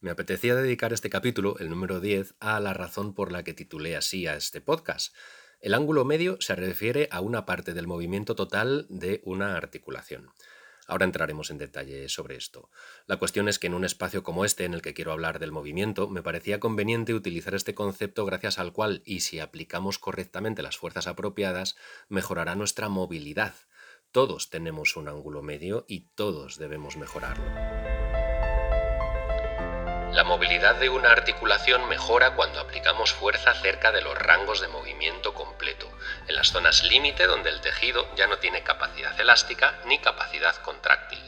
Me apetecía dedicar este capítulo, el número 10, a la razón por la que titulé así a este podcast. El ángulo medio se refiere a una parte del movimiento total de una articulación. Ahora entraremos en detalle sobre esto. La cuestión es que en un espacio como este, en el que quiero hablar del movimiento, me parecía conveniente utilizar este concepto gracias al cual, y si aplicamos correctamente las fuerzas apropiadas, mejorará nuestra movilidad. Todos tenemos un ángulo medio y todos debemos mejorarlo. La movilidad de una articulación mejora cuando aplicamos fuerza cerca de los rangos de movimiento completo, en las zonas límite donde el tejido ya no tiene capacidad elástica ni capacidad contráctil.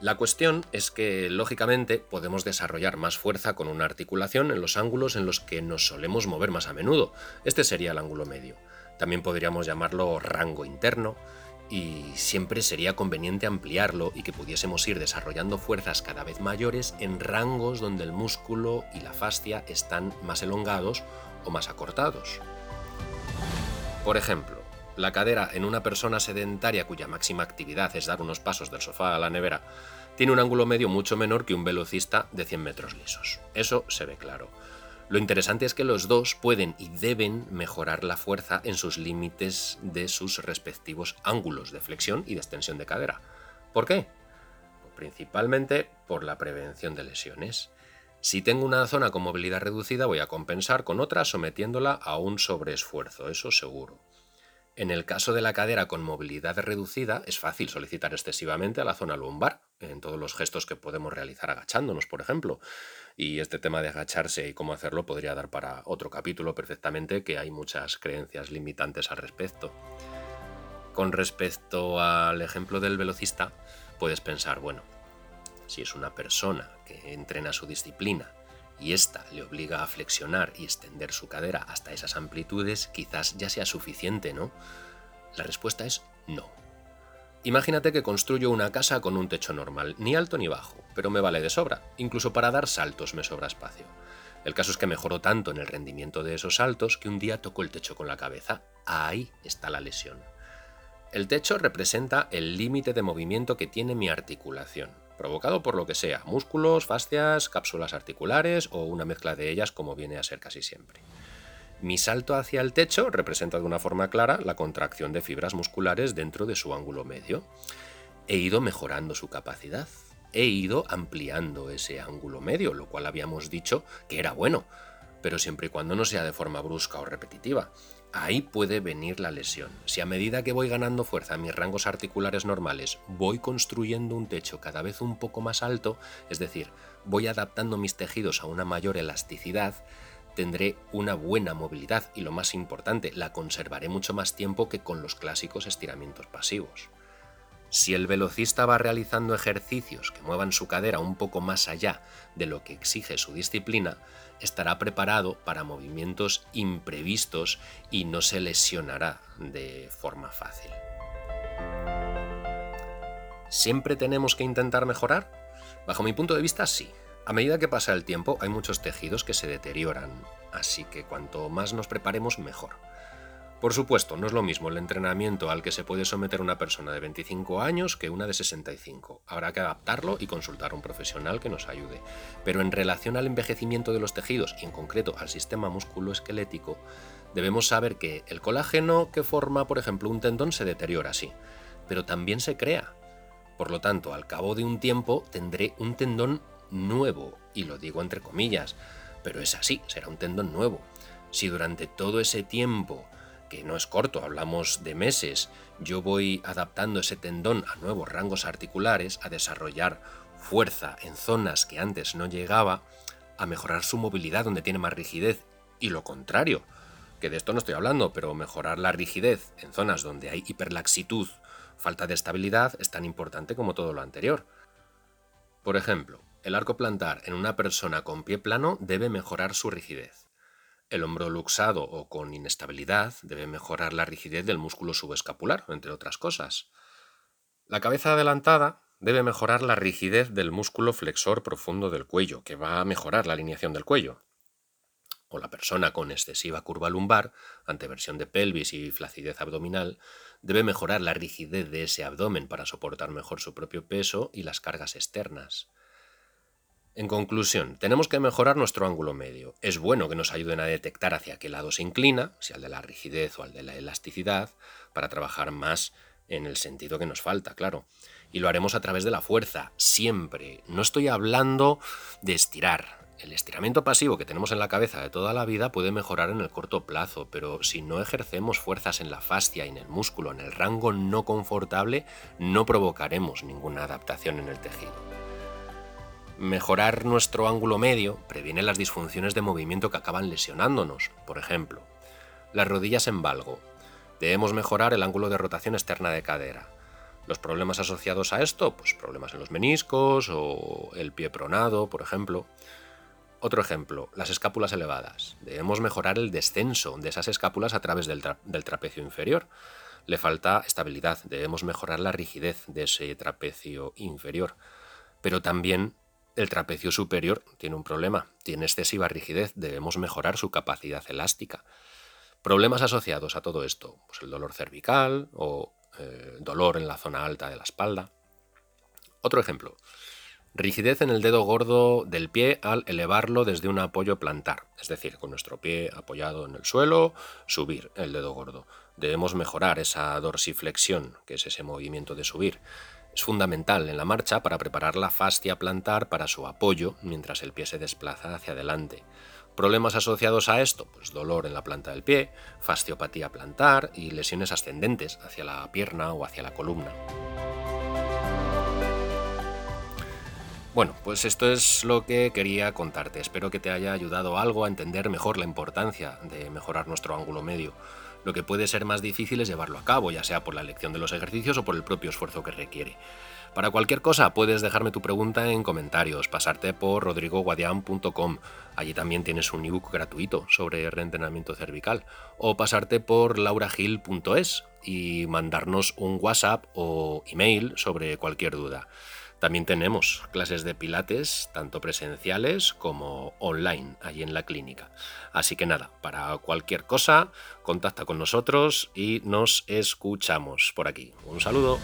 La cuestión es que, lógicamente, podemos desarrollar más fuerza con una articulación en los ángulos en los que nos solemos mover más a menudo. Este sería el ángulo medio. También podríamos llamarlo rango interno, y siempre sería conveniente ampliarlo y que pudiésemos ir desarrollando fuerzas cada vez mayores en rangos donde el músculo y la fascia están más elongados o más acortados. Por ejemplo, la cadera en una persona sedentaria cuya máxima actividad es dar unos pasos del sofá a la nevera tiene un ángulo medio mucho menor que un velocista de 100 metros lisos. Eso se ve claro. Lo interesante es que los dos pueden y deben mejorar la fuerza en sus límites de sus respectivos ángulos de flexión y de extensión de cadera. ¿Por qué? Principalmente por la prevención de lesiones. Si tengo una zona con movilidad reducida voy a compensar con otra sometiéndola a un sobreesfuerzo, eso seguro. En el caso de la cadera con movilidad reducida, es fácil solicitar excesivamente a la zona lumbar, en todos los gestos que podemos realizar agachándonos, por ejemplo. Y este tema de agacharse y cómo hacerlo podría dar para otro capítulo perfectamente, que hay muchas creencias limitantes al respecto. Con respecto al ejemplo del velocista, puedes pensar, bueno, si es una persona que entrena su disciplina y ésta le obliga a flexionar y extender su cadera hasta esas amplitudes, quizás ya sea suficiente, ¿no? La respuesta es no. Imagínate que construyo una casa con un techo normal, ni alto ni bajo, pero me vale de sobra, incluso para dar saltos me sobra espacio. El caso es que mejoro tanto en el rendimiento de esos saltos que un día toco el techo con la cabeza. Ahí está la lesión. El techo representa el límite de movimiento que tiene mi articulación provocado por lo que sea, músculos, fascias, cápsulas articulares o una mezcla de ellas como viene a ser casi siempre. Mi salto hacia el techo representa de una forma clara la contracción de fibras musculares dentro de su ángulo medio. He ido mejorando su capacidad, he ido ampliando ese ángulo medio, lo cual habíamos dicho que era bueno, pero siempre y cuando no sea de forma brusca o repetitiva. Ahí puede venir la lesión. Si a medida que voy ganando fuerza mis rangos articulares normales voy construyendo un techo cada vez un poco más alto, es decir, voy adaptando mis tejidos a una mayor elasticidad, tendré una buena movilidad y lo más importante, la conservaré mucho más tiempo que con los clásicos estiramientos pasivos. Si el velocista va realizando ejercicios que muevan su cadera un poco más allá de lo que exige su disciplina, estará preparado para movimientos imprevistos y no se lesionará de forma fácil. ¿Siempre tenemos que intentar mejorar? Bajo mi punto de vista, sí. A medida que pasa el tiempo hay muchos tejidos que se deterioran, así que cuanto más nos preparemos, mejor. Por supuesto, no es lo mismo el entrenamiento al que se puede someter una persona de 25 años que una de 65. Habrá que adaptarlo y consultar a un profesional que nos ayude. Pero en relación al envejecimiento de los tejidos y en concreto al sistema musculoesquelético, debemos saber que el colágeno que forma, por ejemplo, un tendón se deteriora así, pero también se crea. Por lo tanto, al cabo de un tiempo tendré un tendón nuevo, y lo digo entre comillas, pero es así, será un tendón nuevo. Si durante todo ese tiempo no es corto, hablamos de meses, yo voy adaptando ese tendón a nuevos rangos articulares, a desarrollar fuerza en zonas que antes no llegaba, a mejorar su movilidad donde tiene más rigidez, y lo contrario, que de esto no estoy hablando, pero mejorar la rigidez en zonas donde hay hiperlaxitud, falta de estabilidad, es tan importante como todo lo anterior. Por ejemplo, el arco plantar en una persona con pie plano debe mejorar su rigidez. El hombro luxado o con inestabilidad debe mejorar la rigidez del músculo subescapular, entre otras cosas. La cabeza adelantada debe mejorar la rigidez del músculo flexor profundo del cuello, que va a mejorar la alineación del cuello. O la persona con excesiva curva lumbar, anteversión de pelvis y flacidez abdominal, debe mejorar la rigidez de ese abdomen para soportar mejor su propio peso y las cargas externas. En conclusión, tenemos que mejorar nuestro ángulo medio. Es bueno que nos ayuden a detectar hacia qué lado se inclina, si al de la rigidez o al de la elasticidad, para trabajar más en el sentido que nos falta, claro. Y lo haremos a través de la fuerza, siempre. No estoy hablando de estirar. El estiramiento pasivo que tenemos en la cabeza de toda la vida puede mejorar en el corto plazo, pero si no ejercemos fuerzas en la fascia y en el músculo en el rango no confortable, no provocaremos ninguna adaptación en el tejido. Mejorar nuestro ángulo medio previene las disfunciones de movimiento que acaban lesionándonos. Por ejemplo, las rodillas en valgo. Debemos mejorar el ángulo de rotación externa de cadera. Los problemas asociados a esto, pues problemas en los meniscos o el pie pronado, por ejemplo. Otro ejemplo, las escápulas elevadas. Debemos mejorar el descenso de esas escápulas a través del, del trapecio inferior. Le falta estabilidad, debemos mejorar la rigidez de ese trapecio inferior. Pero también el trapecio superior tiene un problema, tiene excesiva rigidez, debemos mejorar su capacidad elástica. Problemas asociados a todo esto, pues el dolor cervical o eh, dolor en la zona alta de la espalda. Otro ejemplo, rigidez en el dedo gordo del pie al elevarlo desde un apoyo plantar, es decir, con nuestro pie apoyado en el suelo, subir el dedo gordo. Debemos mejorar esa dorsiflexión, que es ese movimiento de subir. Es fundamental en la marcha para preparar la fascia plantar para su apoyo mientras el pie se desplaza hacia adelante. Problemas asociados a esto, pues dolor en la planta del pie, fasciopatía plantar y lesiones ascendentes hacia la pierna o hacia la columna. Bueno, pues esto es lo que quería contarte. Espero que te haya ayudado algo a entender mejor la importancia de mejorar nuestro ángulo medio. Lo que puede ser más difícil es llevarlo a cabo, ya sea por la elección de los ejercicios o por el propio esfuerzo que requiere. Para cualquier cosa puedes dejarme tu pregunta en comentarios, pasarte por rodrigoguadian.com, allí también tienes un ebook gratuito sobre reentrenamiento cervical, o pasarte por lauragil.es y mandarnos un WhatsApp o email sobre cualquier duda. También tenemos clases de pilates, tanto presenciales como online, allí en la clínica. Así que nada, para cualquier cosa, contacta con nosotros y nos escuchamos por aquí. Un saludo.